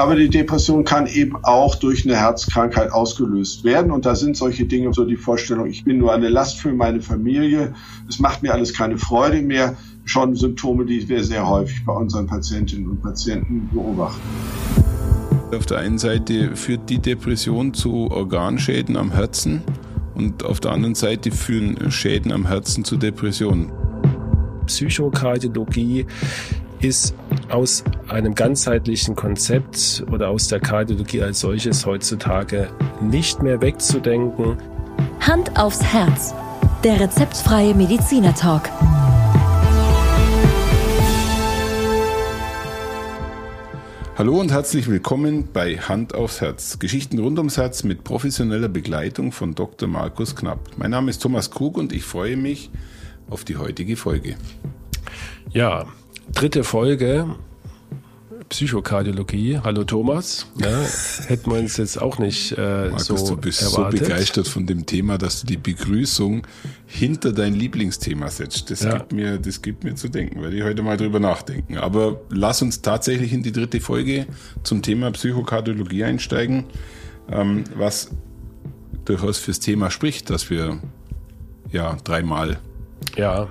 Aber die Depression kann eben auch durch eine Herzkrankheit ausgelöst werden. Und da sind solche Dinge, so die Vorstellung, ich bin nur eine Last für meine Familie, es macht mir alles keine Freude mehr, schon Symptome, die wir sehr häufig bei unseren Patientinnen und Patienten beobachten. Auf der einen Seite führt die Depression zu Organschäden am Herzen und auf der anderen Seite führen Schäden am Herzen zu Depressionen. Psychokardiologie ist aus einem ganzheitlichen Konzept oder aus der Kardiologie als solches heutzutage nicht mehr wegzudenken. Hand aufs Herz. Der rezeptfreie Mediziner Talk. Hallo und herzlich willkommen bei Hand aufs Herz. Geschichten rund ums Herz mit professioneller Begleitung von Dr. Markus Knapp. Mein Name ist Thomas Krug und ich freue mich auf die heutige Folge. Ja, dritte Folge Psychokardiologie. Hallo Thomas. Ja, hätten wir uns jetzt auch nicht äh, Markus, so du bist erwartet. so begeistert von dem Thema, dass du die Begrüßung hinter dein Lieblingsthema setzt. Das, Ja. gibt mir, das gibt mir zu denken, werde ich heute mal drüber nachdenken. Aber lass uns tatsächlich in die dritte Folge zum Thema Psychokardiologie einsteigen, ähm, was durchaus fürs Thema spricht, dass wir ja dreimal Ja,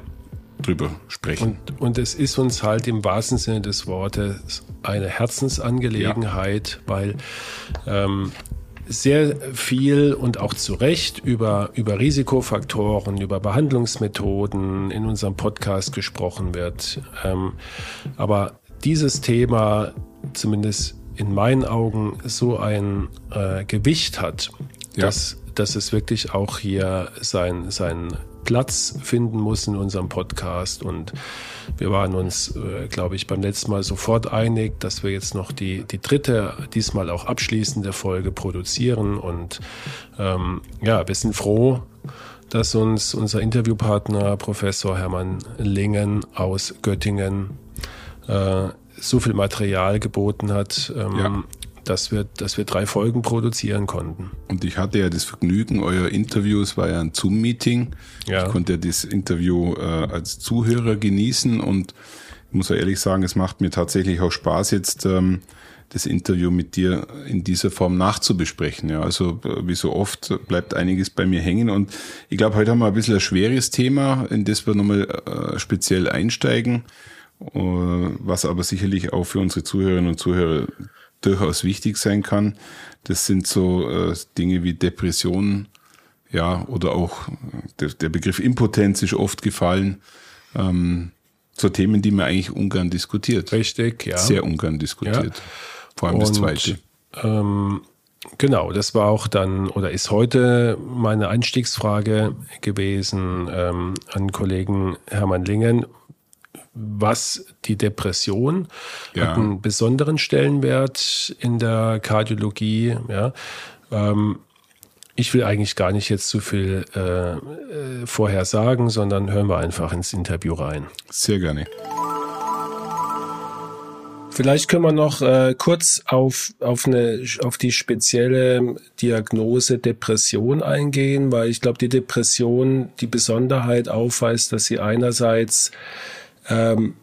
drüber sprechen. und, und es ist uns halt im wahrsten Sinne des Wortes eine Herzensangelegenheit, weil ähm, sehr viel und auch zu Recht über, über Risikofaktoren, über Behandlungsmethoden in unserem Podcast gesprochen wird. Ähm, aber dieses Thema, zumindest in meinen Augen, so ein äh, Gewicht hat, Ja. dass, dass es wirklich auch hier sein, seinen Platz finden muss in unserem Podcast. Und wir waren uns, äh, glaube ich, beim letzten Mal sofort einig, dass wir jetzt noch die, die dritte, diesmal auch abschließende Folge produzieren. Und ähm, ja, wir sind froh, dass uns unser Interviewpartner Professor Hermann Lingen aus Göttingen äh, so viel Material geboten hat, ähm, Ja. Dass, wir, dass wir drei Folgen produzieren konnten. Und ich hatte ja das Vergnügen, euer Interview, es war ja ein Zoom-Meeting. Ja. Ich konnte ja das Interview äh, als Zuhörer genießen und ich muss ja ehrlich sagen, es macht mir tatsächlich auch Spaß, jetzt ähm, das Interview mit dir in dieser Form nachzubesprechen. Ja, also äh, wie so oft bleibt einiges bei mir hängen und ich glaube, heute haben wir ein bisschen ein schweres Thema, in das wir nochmal äh, speziell einsteigen, äh, was aber sicherlich auch für unsere Zuhörerinnen und Zuhörer durchaus wichtig sein kann. Das sind so äh, Dinge wie Depressionen, ja, oder auch äh, der, der Begriff Impotenz ist oft gefallen. Ähm, so Themen, die man eigentlich ungern diskutiert. Richtig, ja. Sehr ungern diskutiert. Ja. Vor allem das Und, Zweite. Ähm, genau, das war auch dann oder ist heute meine Einstiegsfrage gewesen ähm, an Kollegen Hermann Lingen. Was die Depression Ja. hat einen besonderen Stellenwert in der Kardiologie. Ja. Ähm, ich will eigentlich gar nicht jetzt zu viel äh, äh, vorher sagen, sondern hören wir einfach ins Interview rein. Sehr gerne. Vielleicht können wir noch äh, kurz auf, auf, eine, auf die spezielle Diagnose Depression eingehen, weil ich glaube, die Depression die Besonderheit aufweist, dass sie einerseits ähm,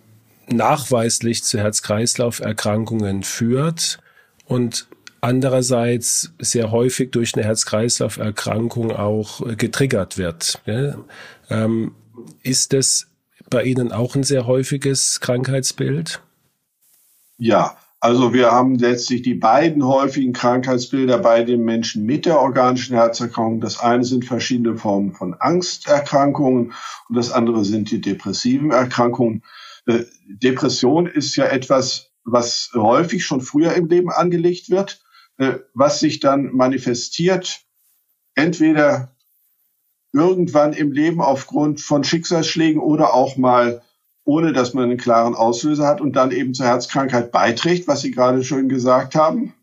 nachweislich zu Herz-Kreislauf-Erkrankungen führt und andererseits sehr häufig durch eine Herz-Kreislauf-Erkrankung auch äh, getriggert wird. Ja? Ähm, ist das bei Ihnen auch ein sehr häufiges Krankheitsbild? Ja, also wir haben letztlich die beiden häufigen Krankheitsbilder bei den Menschen mit der organischen Herzerkrankung. Das eine sind verschiedene Formen von Angsterkrankungen und das andere sind die depressiven Erkrankungen. Äh, Depression ist ja etwas, was häufig schon früher im Leben angelegt wird, äh, was sich dann manifestiert, entweder irgendwann im Leben aufgrund von Schicksalsschlägen oder auch mal ohne dass man einen klaren Auslöser hat und dann eben zur Herzkrankheit beiträgt, was Sie gerade schön gesagt haben.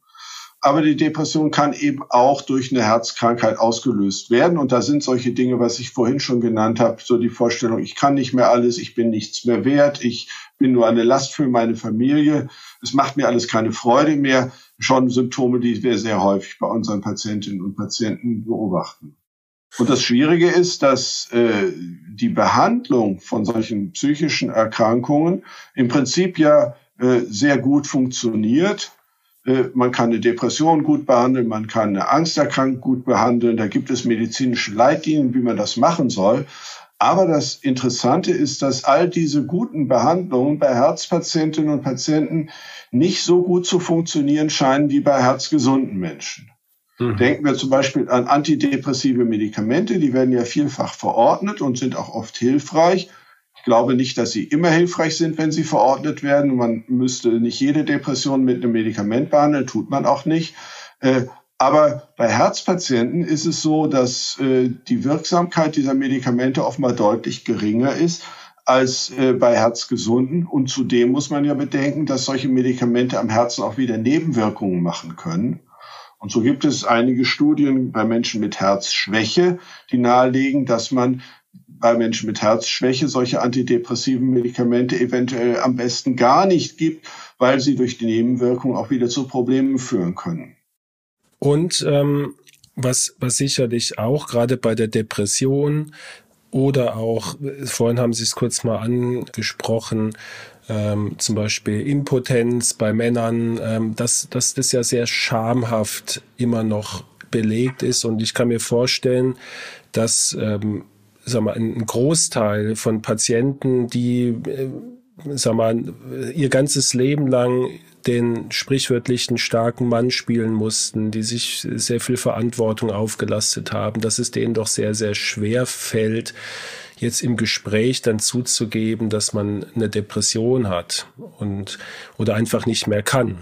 Aber die Depression kann eben auch durch eine Herzkrankheit ausgelöst werden. Und da sind solche Dinge, was ich vorhin schon genannt habe, so die Vorstellung, ich kann nicht mehr alles, ich bin nichts mehr wert, ich bin nur eine Last für meine Familie, es macht mir alles keine Freude mehr. Schon Symptome, die wir sehr häufig bei unseren Patientinnen und Patienten beobachten. Und das Schwierige ist, dass äh, die Behandlung von solchen psychischen Erkrankungen im Prinzip ja äh, sehr gut funktioniert. Äh, man kann eine Depression gut behandeln, man kann eine Angsterkrankung gut behandeln. Da gibt es medizinische Leitlinien, wie man das machen soll. Aber das Interessante ist, dass all diese guten Behandlungen bei Herzpatientinnen und Patienten nicht so gut zu funktionieren scheinen wie bei herzgesunden Menschen. Mhm. Denken wir zum Beispiel an antidepressive Medikamente, die werden ja vielfach verordnet und sind auch oft hilfreich. Ich glaube nicht, dass sie immer hilfreich sind, wenn sie verordnet werden. Man müsste nicht jede Depression mit einem Medikament behandeln, tut man auch nicht. Äh, aber bei Herzpatienten ist es so, dass äh, die Wirksamkeit dieser Medikamente oftmal deutlich geringer ist als äh, bei Herzgesunden. Und zudem muss man ja bedenken, dass solche Medikamente am Herzen auch wieder Nebenwirkungen machen können. Und so gibt es einige Studien bei Menschen mit Herzschwäche, die nahelegen, dass man bei Menschen mit Herzschwäche solche antidepressiven Medikamente eventuell am besten gar nicht gibt, weil sie durch die Nebenwirkung auch wieder zu Problemen führen können. Und ähm, was, was sicherlich auch gerade bei der Depression oder auch, vorhin haben Sie es kurz mal angesprochen, ähm, zum Beispiel Impotenz bei Männern, ähm, dass, dass das ja sehr schamhaft immer noch belegt ist. Und ich kann mir vorstellen, dass ähm, sag mal, ein Großteil von Patienten, die äh, sag mal, ihr ganzes Leben lang den sprichwörtlichen starken Mann spielen mussten, die sich sehr viel Verantwortung aufgelastet haben, dass es denen doch sehr, sehr schwer fällt, jetzt im Gespräch dann zuzugeben, dass man eine Depression hat und oder einfach nicht mehr kann.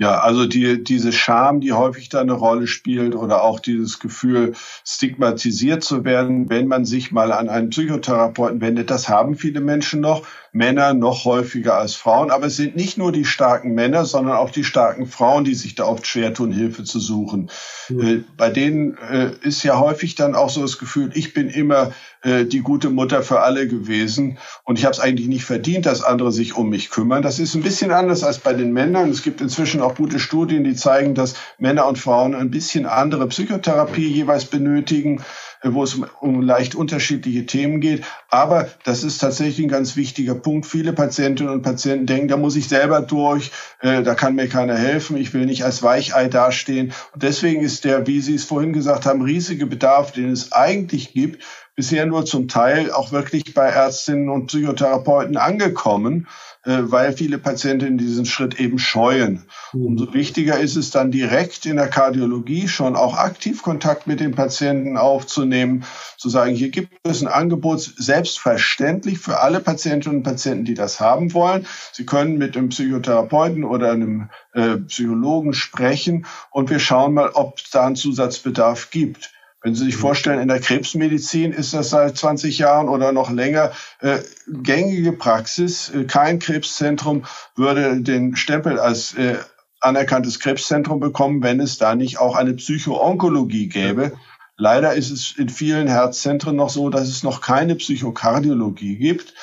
Ja, also die, diese Scham, die häufig da eine Rolle spielt oder auch dieses Gefühl, stigmatisiert zu werden, wenn man sich mal an einen Psychotherapeuten wendet, das haben viele Menschen noch. Männer noch häufiger als Frauen. Aber es sind nicht nur die starken Männer, sondern auch die starken Frauen, die sich da oft schwer tun, Hilfe zu suchen. Mhm. Bei denen äh, ist ja häufig dann auch so das Gefühl, ich bin immer äh, die gute Mutter für alle gewesen und ich habe es eigentlich nicht verdient, dass andere sich um mich kümmern. Das ist ein bisschen anders als bei den Männern. Es gibt inzwischen auch gute Studien, die zeigen, dass Männer und Frauen ein bisschen andere Psychotherapie jeweils benötigen wo es um leicht unterschiedliche Themen geht. Aber das ist tatsächlich ein ganz wichtiger Punkt. Viele Patientinnen und Patienten denken, da muss ich selber durch, äh, da kann mir keiner helfen, ich will nicht als Weichei dastehen. Und deswegen ist der, wie Sie es vorhin gesagt haben, riesige Bedarf, den es eigentlich gibt, bisher nur zum Teil auch wirklich bei Ärztinnen und Psychotherapeuten angekommen. Äh, weil viele Patienten diesen Schritt eben scheuen. Mhm. Umso wichtiger ist es dann direkt in der Kardiologie schon auch aktiv Kontakt mit den Patienten aufzunehmen, zu sagen, hier gibt es ein Angebot, selbstverständlich für alle Patientinnen und Patienten, die das haben wollen. Sie können mit einem Psychotherapeuten oder einem äh, Psychologen sprechen und wir schauen mal, ob es da einen Zusatzbedarf gibt. Wenn Sie sich mhm. vorstellen, in der Krebsmedizin ist das seit 20 Jahren oder noch länger äh, gängige Praxis. Äh, kein Krebszentrum würde den Stempel als äh, anerkanntes Krebszentrum bekommen, wenn es da nicht auch eine Psychoonkologie gäbe. Leider ist es in vielen Herzzentren noch so, dass es noch keine Psychokardiologie gibt.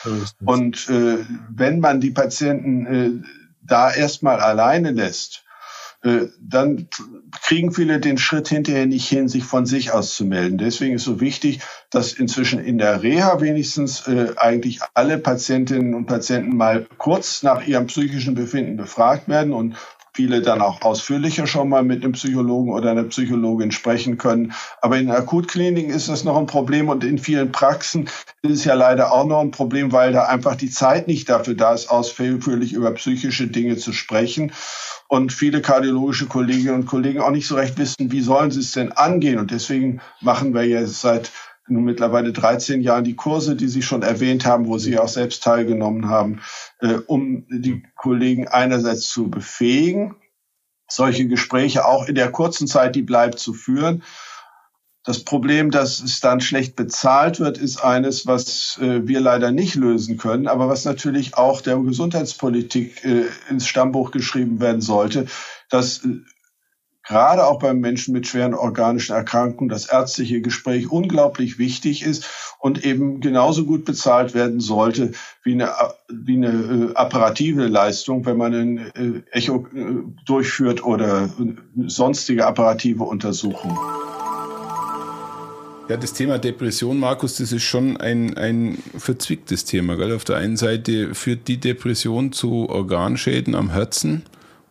Und äh, wenn man die Patienten äh, da erstmal alleine lässt, dann kriegen viele den Schritt hinterher nicht hin, sich von sich aus zu melden. Deswegen ist so wichtig, dass inzwischen in der Reha wenigstens äh, eigentlich alle Patientinnen und Patienten mal kurz nach ihrem psychischen Befinden befragt werden und viele dann auch ausführlicher schon mal mit einem Psychologen oder einer Psychologin sprechen können. Aber in Akutkliniken ist das noch ein Problem und in vielen Praxen ist es ja leider auch noch ein Problem, weil da einfach die Zeit nicht dafür da ist, ausführlich über psychische Dinge zu sprechen und viele kardiologische Kolleginnen und Kollegen auch nicht so recht wissen, wie sollen sie es denn angehen. Und deswegen machen wir jetzt seit nun mittlerweile 13 Jahren die Kurse, die Sie schon erwähnt haben, wo Sie auch selbst teilgenommen haben, äh, um die Kollegen einerseits zu befähigen, solche Gespräche auch in der kurzen Zeit, die bleibt, zu führen. Das Problem, dass es dann schlecht bezahlt wird, ist eines, was äh, wir leider nicht lösen können, aber was natürlich auch der Gesundheitspolitik äh, ins Stammbuch geschrieben werden sollte, dass äh, gerade auch beim Menschen mit schweren organischen Erkrankungen das ärztliche Gespräch unglaublich wichtig ist und eben genauso gut bezahlt werden sollte wie eine, wie eine äh, apparative Leistung, wenn man ein äh, Echo äh, durchführt oder sonstige apparative Untersuchungen. Ja, das Thema Depression, Markus, das ist schon ein, ein verzwicktes Thema. Gell? Auf der einen Seite führt die Depression zu Organschäden am Herzen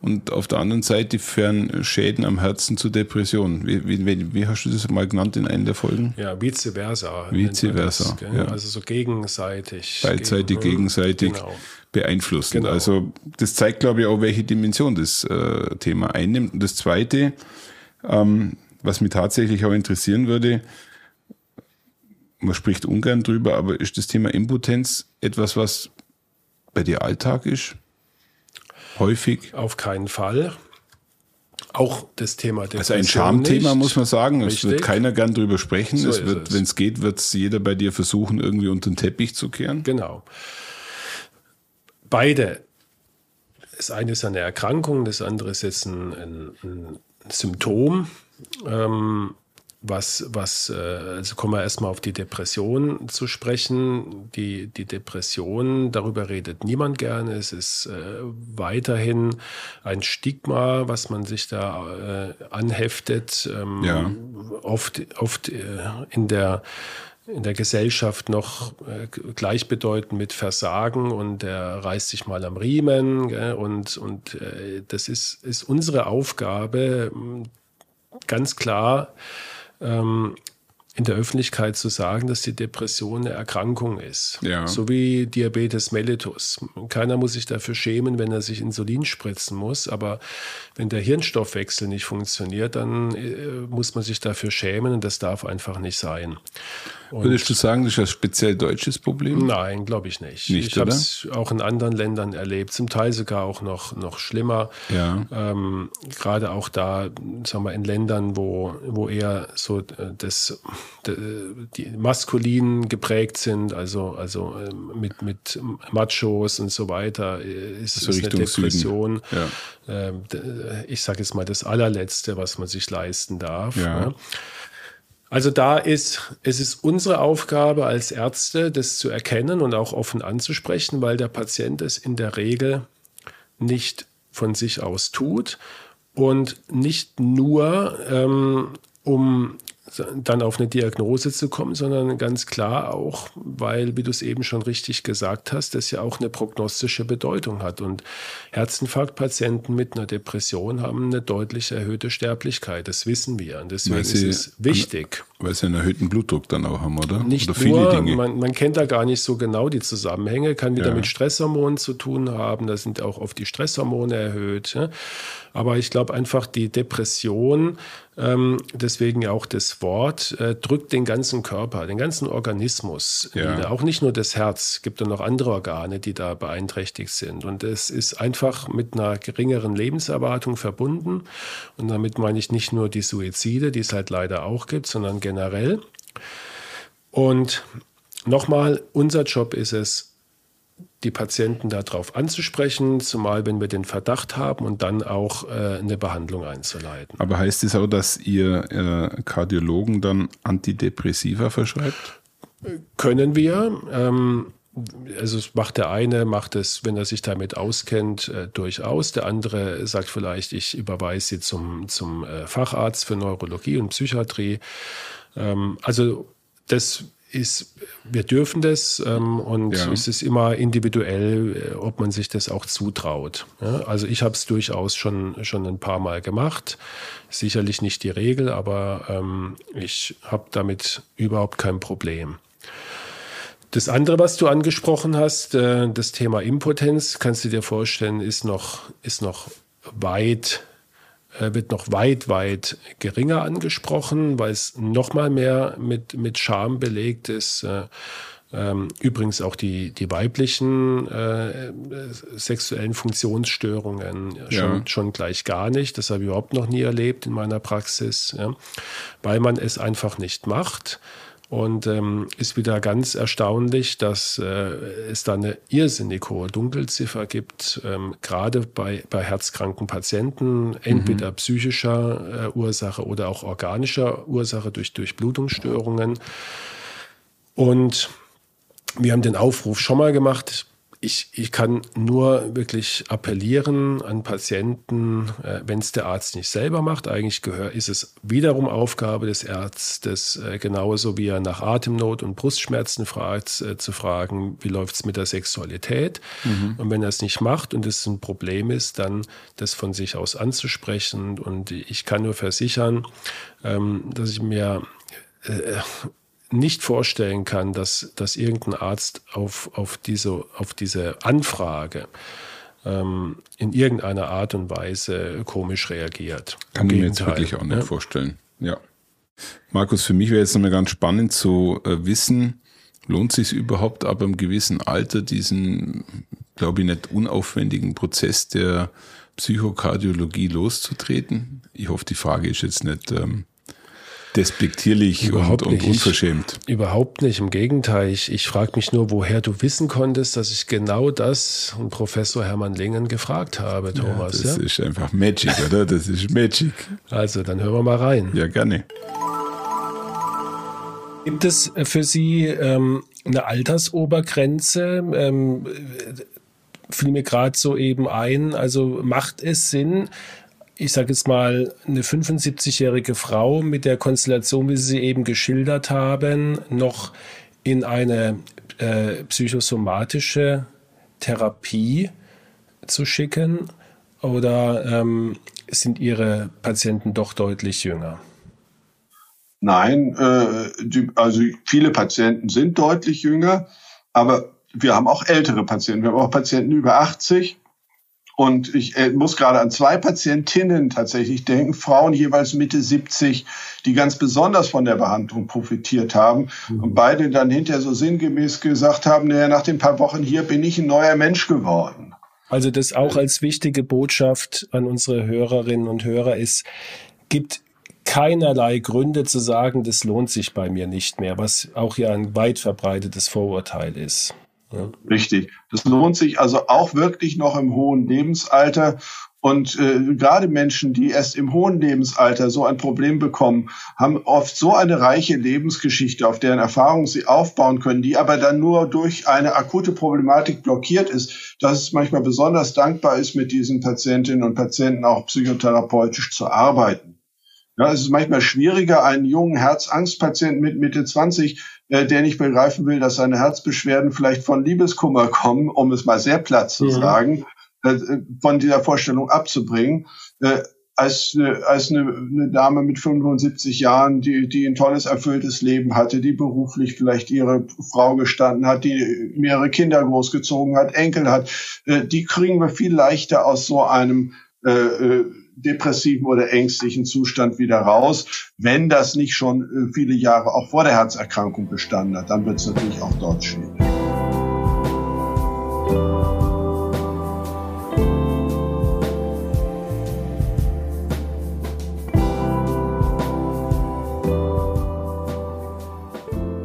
und auf der anderen Seite führen Schäden am Herzen zu Depressionen. Wie, wie, wie hast du das mal genannt in einer der Folgen? Ja, vice versa. Vice versa. Das, ja. Also so gegenseitig. Beidseitig, gegen, gegenseitig genau. beeinflussend. Genau. Also das zeigt, glaube ich, auch, welche Dimension das äh, Thema einnimmt. Und das Zweite, ähm, was mich tatsächlich auch interessieren würde, man spricht ungern drüber, aber ist das Thema Impotenz etwas, was bei dir Alltag ist? Häufig? Auf keinen Fall. Auch das Thema Depression Also ein Schamthema muss man sagen. Richtig. Es wird keiner gern drüber sprechen. So es wird, wenn es geht, wird es jeder bei dir versuchen, irgendwie unter den Teppich zu kehren. Genau. Beide. Das eine ist eine Erkrankung, das andere ist jetzt ein, ein, ein Symptom. Ähm, was, was, äh, also kommen wir erstmal auf die Depression zu sprechen. Die, die Depression, darüber redet niemand gerne. Es ist äh, weiterhin ein Stigma, was man sich da äh, anheftet. Ähm, ja. Oft, oft äh, in der in der Gesellschaft noch äh, gleichbedeutend mit Versagen und der reißt sich mal am Riemen gell? und und äh, das ist ist unsere Aufgabe ganz klar ähm, in der Öffentlichkeit zu sagen, dass die Depression eine Erkrankung ist. Ja. So wie Diabetes mellitus. Keiner muss sich dafür schämen, wenn er sich Insulin spritzen muss, aber wenn der Hirnstoffwechsel nicht funktioniert, dann äh, muss man sich dafür schämen und das darf einfach nicht sein. Und Würdest du sagen, das ist ein speziell deutsches Problem? Nein, glaube ich nicht. nicht ich habe es auch in anderen Ländern erlebt, zum Teil sogar auch noch, noch schlimmer. Ja. Ähm, Gerade auch da, sagen wir, in Ländern, wo, wo eher so äh, das, die maskulin geprägt sind, also, also ähm, mit, mit Machos und so weiter, äh, ist es eine Depression. Ja. Ähm, ich sage jetzt mal das allerletzte, was man sich leisten darf. Ja. Ne? Also da ist, es ist unsere Aufgabe als Ärzte, das zu erkennen und auch offen anzusprechen, weil der Patient es in der Regel nicht von sich aus tut und nicht nur, ähm, um dann auf eine Diagnose zu kommen, sondern ganz klar auch, weil, wie du es eben schon richtig gesagt hast, das ja auch eine prognostische Bedeutung hat. Und Herzinfarktpatienten mit einer Depression haben eine deutlich erhöhte Sterblichkeit. Das wissen wir. Und deswegen ist es wichtig. Weil sie einen erhöhten Blutdruck dann auch haben, oder? Nicht oder viele nur, Dinge. Man, man, kennt da gar nicht so genau die Zusammenhänge, kann wieder ja. mit Stresshormonen zu tun haben. Da sind auch oft die Stresshormone erhöht. Ja? Aber ich glaube einfach, die Depression, ähm, deswegen auch das Wort, äh, drückt den ganzen Körper, den ganzen Organismus ja. nieder. Auch nicht nur das Herz, gibt ja noch andere Organe, die da beeinträchtigt sind. Und es ist einfach mit einer geringeren Lebenserwartung verbunden. Und damit meine ich nicht nur die Suizide, die es halt leider auch gibt, sondern generell. Und nochmal, unser Job ist es, die Patienten darauf anzusprechen, zumal wenn wir den Verdacht haben und dann auch äh, eine Behandlung einzuleiten. Aber heißt es auch, dass ihr äh, Kardiologen dann Antidepressiva verschreibt? Können wir. Ähm, also es macht der eine, macht es, wenn er sich damit auskennt, äh, durchaus. Der andere sagt vielleicht, ich überweise sie zum, zum äh, Facharzt für Neurologie und Psychiatrie. Ähm, also das ist, wir dürfen das ähm, und ja. es ist immer individuell, äh, ob man sich das auch zutraut. Ja? Also ich habe es durchaus schon, schon ein paar Mal gemacht. Sicherlich nicht die Regel, aber ähm, ich habe damit überhaupt kein Problem. Das andere, was du angesprochen hast, äh, das Thema Impotenz, kannst du dir vorstellen, ist noch, ist noch weit wird noch weit, weit geringer angesprochen, weil es noch mal mehr mit, mit Scham belegt ist. Äh, ähm, übrigens auch die, die weiblichen äh, sexuellen Funktionsstörungen schon, ja. schon gleich gar nicht. Das habe ich überhaupt noch nie erlebt in meiner Praxis, ja, weil man es einfach nicht macht. Und ähm, ist wieder ganz erstaunlich, dass äh, es da eine irrsinnig hohe Dunkelziffer gibt, ähm, gerade bei, bei herzkranken Patienten, entweder mhm. psychischer äh, Ursache oder auch organischer Ursache durch Durchblutungsstörungen. Und wir haben den Aufruf schon mal gemacht, ich, ich kann nur wirklich appellieren an Patienten, äh, wenn es der Arzt nicht selber macht, eigentlich gehör, ist es wiederum Aufgabe des Arztes, äh, genauso wie er nach Atemnot und Brustschmerzen fragt, äh, zu fragen, wie läuft es mit der Sexualität? Mhm. Und wenn er es nicht macht und es ein Problem ist, dann das von sich aus anzusprechen. Und ich kann nur versichern, ähm, dass ich mir äh, nicht vorstellen kann, dass, dass irgendein Arzt auf, auf, diese, auf diese Anfrage ähm, in irgendeiner Art und Weise komisch reagiert. Kann ich mir jetzt wirklich auch nicht ja? vorstellen. Ja. Markus, für mich wäre jetzt nochmal ganz spannend zu äh, wissen, lohnt sich überhaupt ab einem gewissen Alter diesen, glaube ich, nicht unaufwendigen Prozess der Psychokardiologie loszutreten? Ich hoffe, die Frage ist jetzt nicht ähm, despektierlich Überhaupt und, und unverschämt. Ich, überhaupt nicht, im Gegenteil. Ich, ich frage mich nur, woher du wissen konntest, dass ich genau das und Professor Hermann Lingen gefragt habe, Thomas. Ja, das ja? ist einfach Magic, oder? Das ist Magic. Also, dann hören wir mal rein. Ja, gerne. Gibt es für Sie ähm, eine Altersobergrenze? Ähm, fiel mir gerade so eben ein. Also macht es Sinn, ich sage jetzt mal, eine 75-jährige Frau mit der Konstellation, wie Sie sie eben geschildert haben, noch in eine äh, psychosomatische Therapie zu schicken? Oder ähm, sind Ihre Patienten doch deutlich jünger? Nein, äh, die, also viele Patienten sind deutlich jünger, aber wir haben auch ältere Patienten. Wir haben auch Patienten über 80 und ich äh, muss gerade an zwei Patientinnen tatsächlich denken, Frauen jeweils Mitte 70, die ganz besonders von der Behandlung profitiert haben mhm. und beide dann hinterher so sinngemäß gesagt haben, naja, nach den paar Wochen hier bin ich ein neuer Mensch geworden. Also das auch als wichtige Botschaft an unsere Hörerinnen und Hörer ist, gibt keinerlei Gründe zu sagen, das lohnt sich bei mir nicht mehr, was auch ja ein weit verbreitetes Vorurteil ist. Ja. Richtig. Das lohnt sich also auch wirklich noch im hohen Lebensalter. Und äh, gerade Menschen, die erst im hohen Lebensalter so ein Problem bekommen, haben oft so eine reiche Lebensgeschichte, auf deren Erfahrung sie aufbauen können, die aber dann nur durch eine akute Problematik blockiert ist, dass es manchmal besonders dankbar ist, mit diesen Patientinnen und Patienten auch psychotherapeutisch zu arbeiten. Ja, es ist manchmal schwieriger, einen jungen Herzangstpatienten mit Mitte 20 äh, der nicht begreifen will, dass seine Herzbeschwerden vielleicht von Liebeskummer kommen, um es mal sehr platt zu ja. sagen, äh, von dieser Vorstellung abzubringen. Äh, als, als eine, eine Dame mit 75 Jahren, die, die ein tolles, erfülltes Leben hatte, die beruflich vielleicht ihre Frau gestanden hat, die mehrere Kinder großgezogen hat, Enkel hat, die kriegen wir viel leichter aus so einem äh, depressiven oder ängstlichen Zustand wieder raus. Wenn das nicht schon äh, viele Jahre auch vor der Herzerkrankung bestanden hat, dann wird es natürlich auch dort schwierig.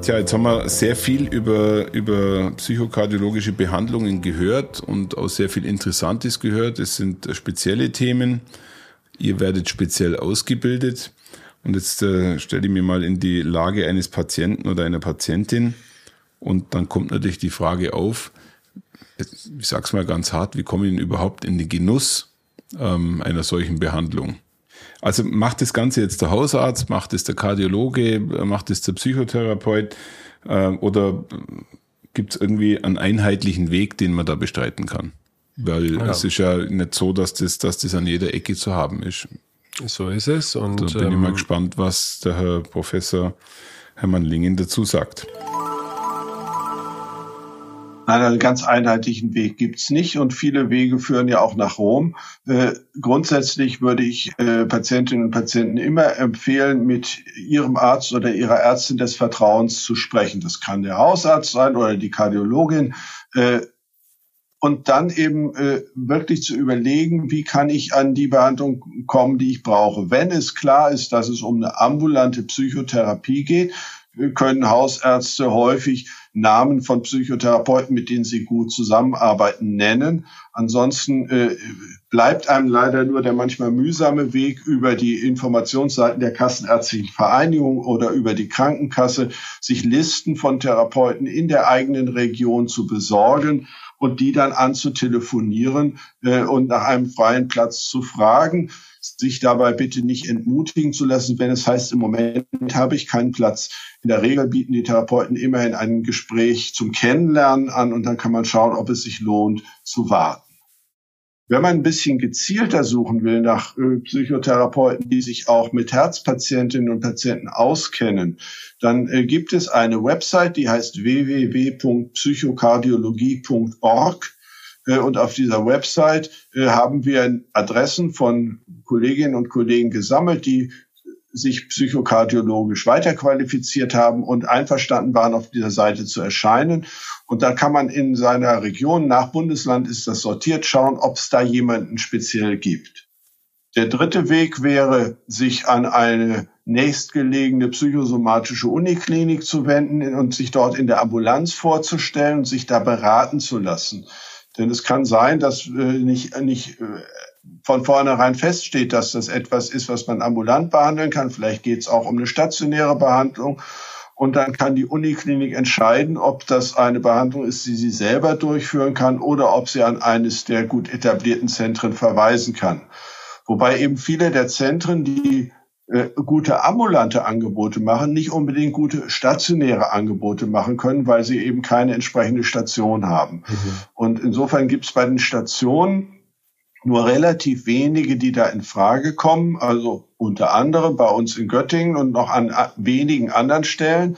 Tja, jetzt haben wir sehr viel über, über psychokardiologische Behandlungen gehört und auch sehr viel Interessantes gehört. Es sind spezielle Themen ihr werdet speziell ausgebildet. Und jetzt äh, stelle ich mir mal in die Lage eines Patienten oder einer Patientin. Und dann kommt natürlich die Frage auf, ich sag's mal ganz hart, wie komme ich denn überhaupt in den Genuss ähm, einer solchen Behandlung? Also macht das Ganze jetzt der Hausarzt, macht es der Kardiologe, macht es der Psychotherapeut äh, oder gibt es irgendwie einen einheitlichen Weg, den man da bestreiten kann? Weil ja. es ist ja nicht so, dass das, dass das an jeder Ecke zu haben ist. So ist es. Und da bin ähm, ich mal ähm, gespannt, was der Herr Professor Hermann Lingen dazu sagt. Nein, einen ganz einheitlichen Weg gibt's nicht und viele Wege führen ja auch nach Rom. Äh, grundsätzlich würde ich äh, Patientinnen und Patienten immer empfehlen, mit ihrem Arzt oder ihrer Ärztin des Vertrauens zu sprechen. Das kann der Hausarzt sein oder die Kardiologin. Äh, und dann eben äh, wirklich zu überlegen, wie kann ich an die Behandlung kommen, die ich brauche. Wenn es klar ist, dass es um eine ambulante Psychotherapie geht, können Hausärzte häufig Namen von Psychotherapeuten, mit denen sie gut zusammenarbeiten, nennen. Ansonsten äh, bleibt einem leider nur der manchmal mühsame Weg über die Informationsseiten der Kassenärztlichen Vereinigung oder über die Krankenkasse, sich Listen von Therapeuten in der eigenen Region zu besorgen und die dann anzutelefonieren äh, und nach einem freien Platz zu fragen sich dabei bitte nicht entmutigen zu lassen, wenn es heißt, im Moment habe ich keinen Platz. In der Regel bieten die Therapeuten immerhin ein Gespräch zum Kennenlernen an und dann kann man schauen, ob es sich lohnt zu warten. Wenn man ein bisschen gezielter suchen will nach äh, Psychotherapeuten, die sich auch mit Herzpatientinnen und Patienten auskennen, dann äh, gibt es eine Website, die heißt www.psychokardiologie.org. Äh, und auf dieser Website haben wir Adressen von Kolleginnen und Kollegen gesammelt, die sich psychokardiologisch weiterqualifiziert haben und einverstanden waren, auf dieser Seite zu erscheinen. Und da kann man in seiner Region, nach Bundesland ist das sortiert, schauen, ob es da jemanden speziell gibt. Der dritte Weg wäre, sich an eine nächstgelegene psychosomatische Uniklinik zu wenden und sich dort in der Ambulanz vorzustellen und sich da beraten zu lassen. Denn es kann sein, dass äh, nicht, nicht äh, von vornherein feststeht, dass das etwas ist, was man ambulant behandeln kann. Vielleicht geht es auch um eine stationäre Behandlung. Und dann kann die Uniklinik entscheiden, ob das eine Behandlung ist, die sie selber durchführen kann oder ob sie an eines der gut etablierten Zentren verweisen kann. Wobei eben viele der Zentren, die äh, gute ambulante Angebote machen, nicht unbedingt gute stationäre Angebote machen können, weil sie eben keine entsprechende Station haben. Mhm. Und insofern gibt es bei den Stationen nur relativ wenige, die da in Frage kommen. Also unter anderem bei uns in Göttingen und noch an wenigen anderen Stellen.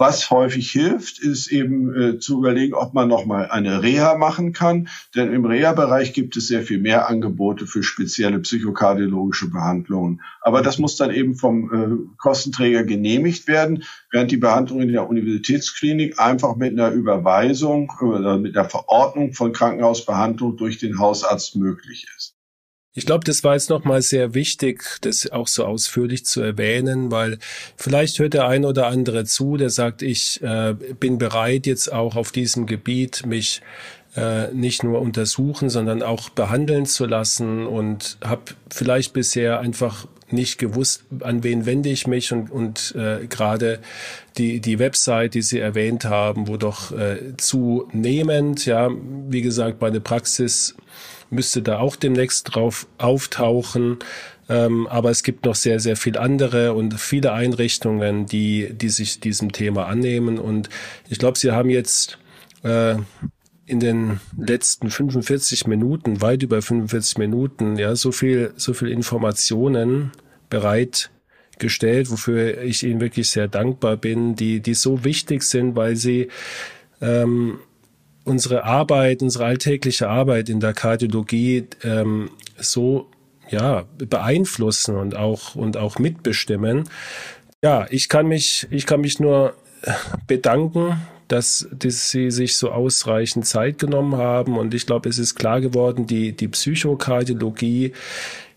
Was häufig hilft, ist eben äh, zu überlegen, ob man nochmal eine Reha machen kann. Denn im Reha-Bereich gibt es sehr viel mehr Angebote für spezielle psychokardiologische Behandlungen. Aber das muss dann eben vom äh, Kostenträger genehmigt werden, während die Behandlung in der Universitätsklinik einfach mit einer Überweisung oder mit der Verordnung von Krankenhausbehandlung durch den Hausarzt möglich ist. Ich glaube, das war jetzt nochmal sehr wichtig, das auch so ausführlich zu erwähnen, weil vielleicht hört der ein oder andere zu, der sagt, ich äh, bin bereit, jetzt auch auf diesem Gebiet mich äh, nicht nur untersuchen, sondern auch behandeln zu lassen und habe vielleicht bisher einfach nicht gewusst, an wen wende ich mich und, und äh, gerade die, die Website, die Sie erwähnt haben, wo doch äh, zunehmend, ja, wie gesagt, meine Praxis müsste da auch demnächst drauf auftauchen. Ähm, aber es gibt noch sehr, sehr viel andere und viele Einrichtungen, die, die sich diesem Thema annehmen. Und ich glaube, Sie haben jetzt äh, in den letzten 45 Minuten, weit über 45 Minuten, ja, so viel, so viel Informationen bereitgestellt, wofür ich Ihnen wirklich sehr dankbar bin, die, die so wichtig sind, weil sie ähm, unsere Arbeit, unsere alltägliche Arbeit in der Kardiologie ähm, so ja beeinflussen und auch und auch mitbestimmen. Ja, ich kann mich ich kann mich nur bedanken, dass, dass sie sich so ausreichend Zeit genommen haben und ich glaube, es ist klar geworden, die die Psychokardiologie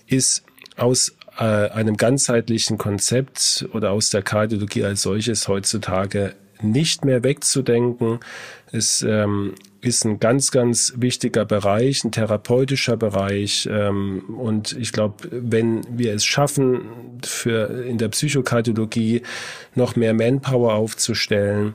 ist aus äh, einem ganzheitlichen Konzept oder aus der Kardiologie als solches heutzutage nicht mehr wegzudenken. Es ähm, ist ein ganz, ganz wichtiger Bereich, ein therapeutischer Bereich. Ähm, und ich glaube, wenn wir es schaffen, für in der Psychokardiologie noch mehr Manpower aufzustellen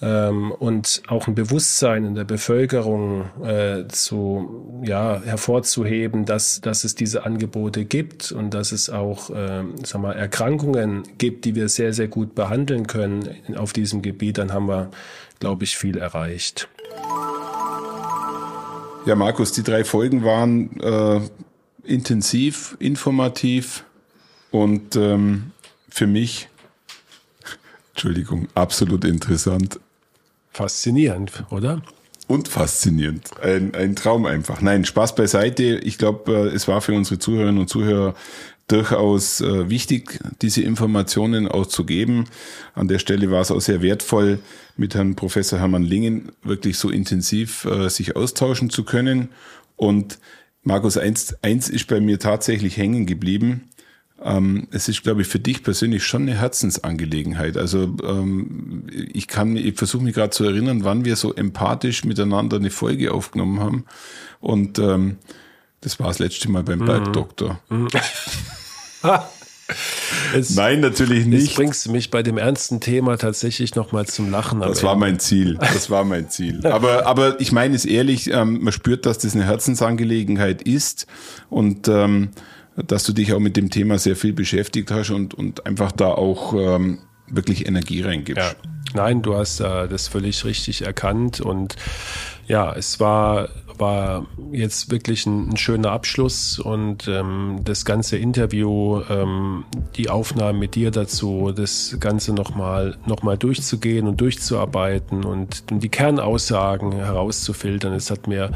ähm, und auch ein Bewusstsein in der Bevölkerung äh, zu ja hervorzuheben, dass dass es diese Angebote gibt und dass es auch äh, sag mal Erkrankungen gibt, die wir sehr sehr gut behandeln können auf diesem Gebiet, dann haben wir glaube ich viel erreicht. Ja, Markus, die drei Folgen waren äh, intensiv, informativ und ähm, für mich, Entschuldigung, absolut interessant. Faszinierend, oder? Und faszinierend. Ein, ein Traum einfach. Nein, Spaß beiseite. Ich glaube, äh, es war für unsere Zuhörerinnen und Zuhörer durchaus äh, wichtig, diese Informationen auch zu geben. An der Stelle war es auch sehr wertvoll, mit Herrn Professor Hermann Lingen wirklich so intensiv äh, sich austauschen zu können. Und Markus, eins, eins ist bei mir tatsächlich hängen geblieben. Ähm, es ist, glaube ich, für dich persönlich schon eine Herzensangelegenheit. Also ähm, ich kann, ich versuche mich gerade zu erinnern, wann wir so empathisch miteinander eine Folge aufgenommen haben. Und ähm, das war das letzte Mal beim mhm. Bergdoktor. Mhm. Es, Nein, natürlich nicht. Jetzt bringst du mich bei dem ernsten Thema tatsächlich nochmal zum Lachen. Das war mein Ziel. Das war mein Ziel. Aber, aber ich meine es ehrlich, ähm, man spürt, dass das eine Herzensangelegenheit ist und ähm, dass du dich auch mit dem Thema sehr viel beschäftigt hast und, und einfach da auch ähm, wirklich Energie reingibst. Ja. Nein, du hast äh, das völlig richtig erkannt und ja, es war war jetzt wirklich ein, ein schöner Abschluss und ähm, das ganze Interview, ähm, die Aufnahmen mit dir dazu, das Ganze nochmal noch mal durchzugehen und durchzuarbeiten und, und die Kernaussagen herauszufiltern. Es hat mir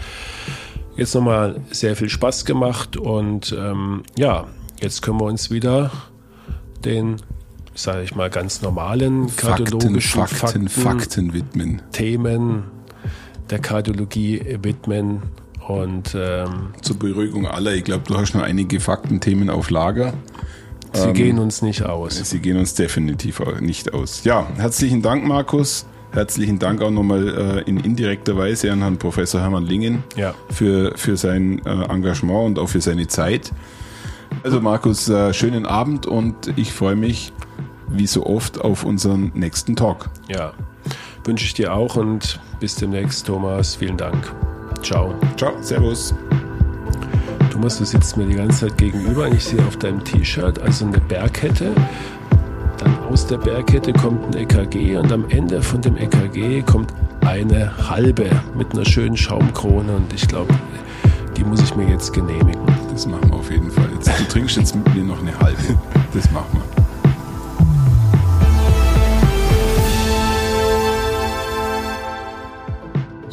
jetzt nochmal sehr viel Spaß gemacht und ähm, ja, jetzt können wir uns wieder den sage ich mal, ganz normalen kardiologischen Fakten, Fakten, Fakten widmen. Themen der Kardiologie widmen. Und ähm, zur Beruhigung aller, ich glaube, du hast noch einige Faktenthemen auf Lager. Sie ähm, gehen uns nicht aus. Sie gehen uns definitiv nicht aus. Ja, herzlichen Dank, Markus. Herzlichen Dank auch nochmal äh, in indirekter Weise an Herrn Professor Hermann Lingen ja. für, für sein äh, Engagement und auch für seine Zeit. Also Markus, äh, schönen Abend und ich freue mich wie so oft auf unseren nächsten Talk. Ja, wünsche ich dir auch und bis demnächst, Thomas. Vielen Dank. Ciao. Ciao, Servus. Thomas, du sitzt mir die ganze Zeit gegenüber und ich sehe auf deinem T-Shirt also eine Bergkette. Dann aus der Bergkette kommt ein EKG und am Ende von dem EKG kommt eine halbe mit einer schönen Schaumkrone und ich glaube, die muss ich mir jetzt genehmigen. Das machen wir auf jeden Fall. Jetzt, du trinkst jetzt mit mir noch eine halbe. Das machen wir.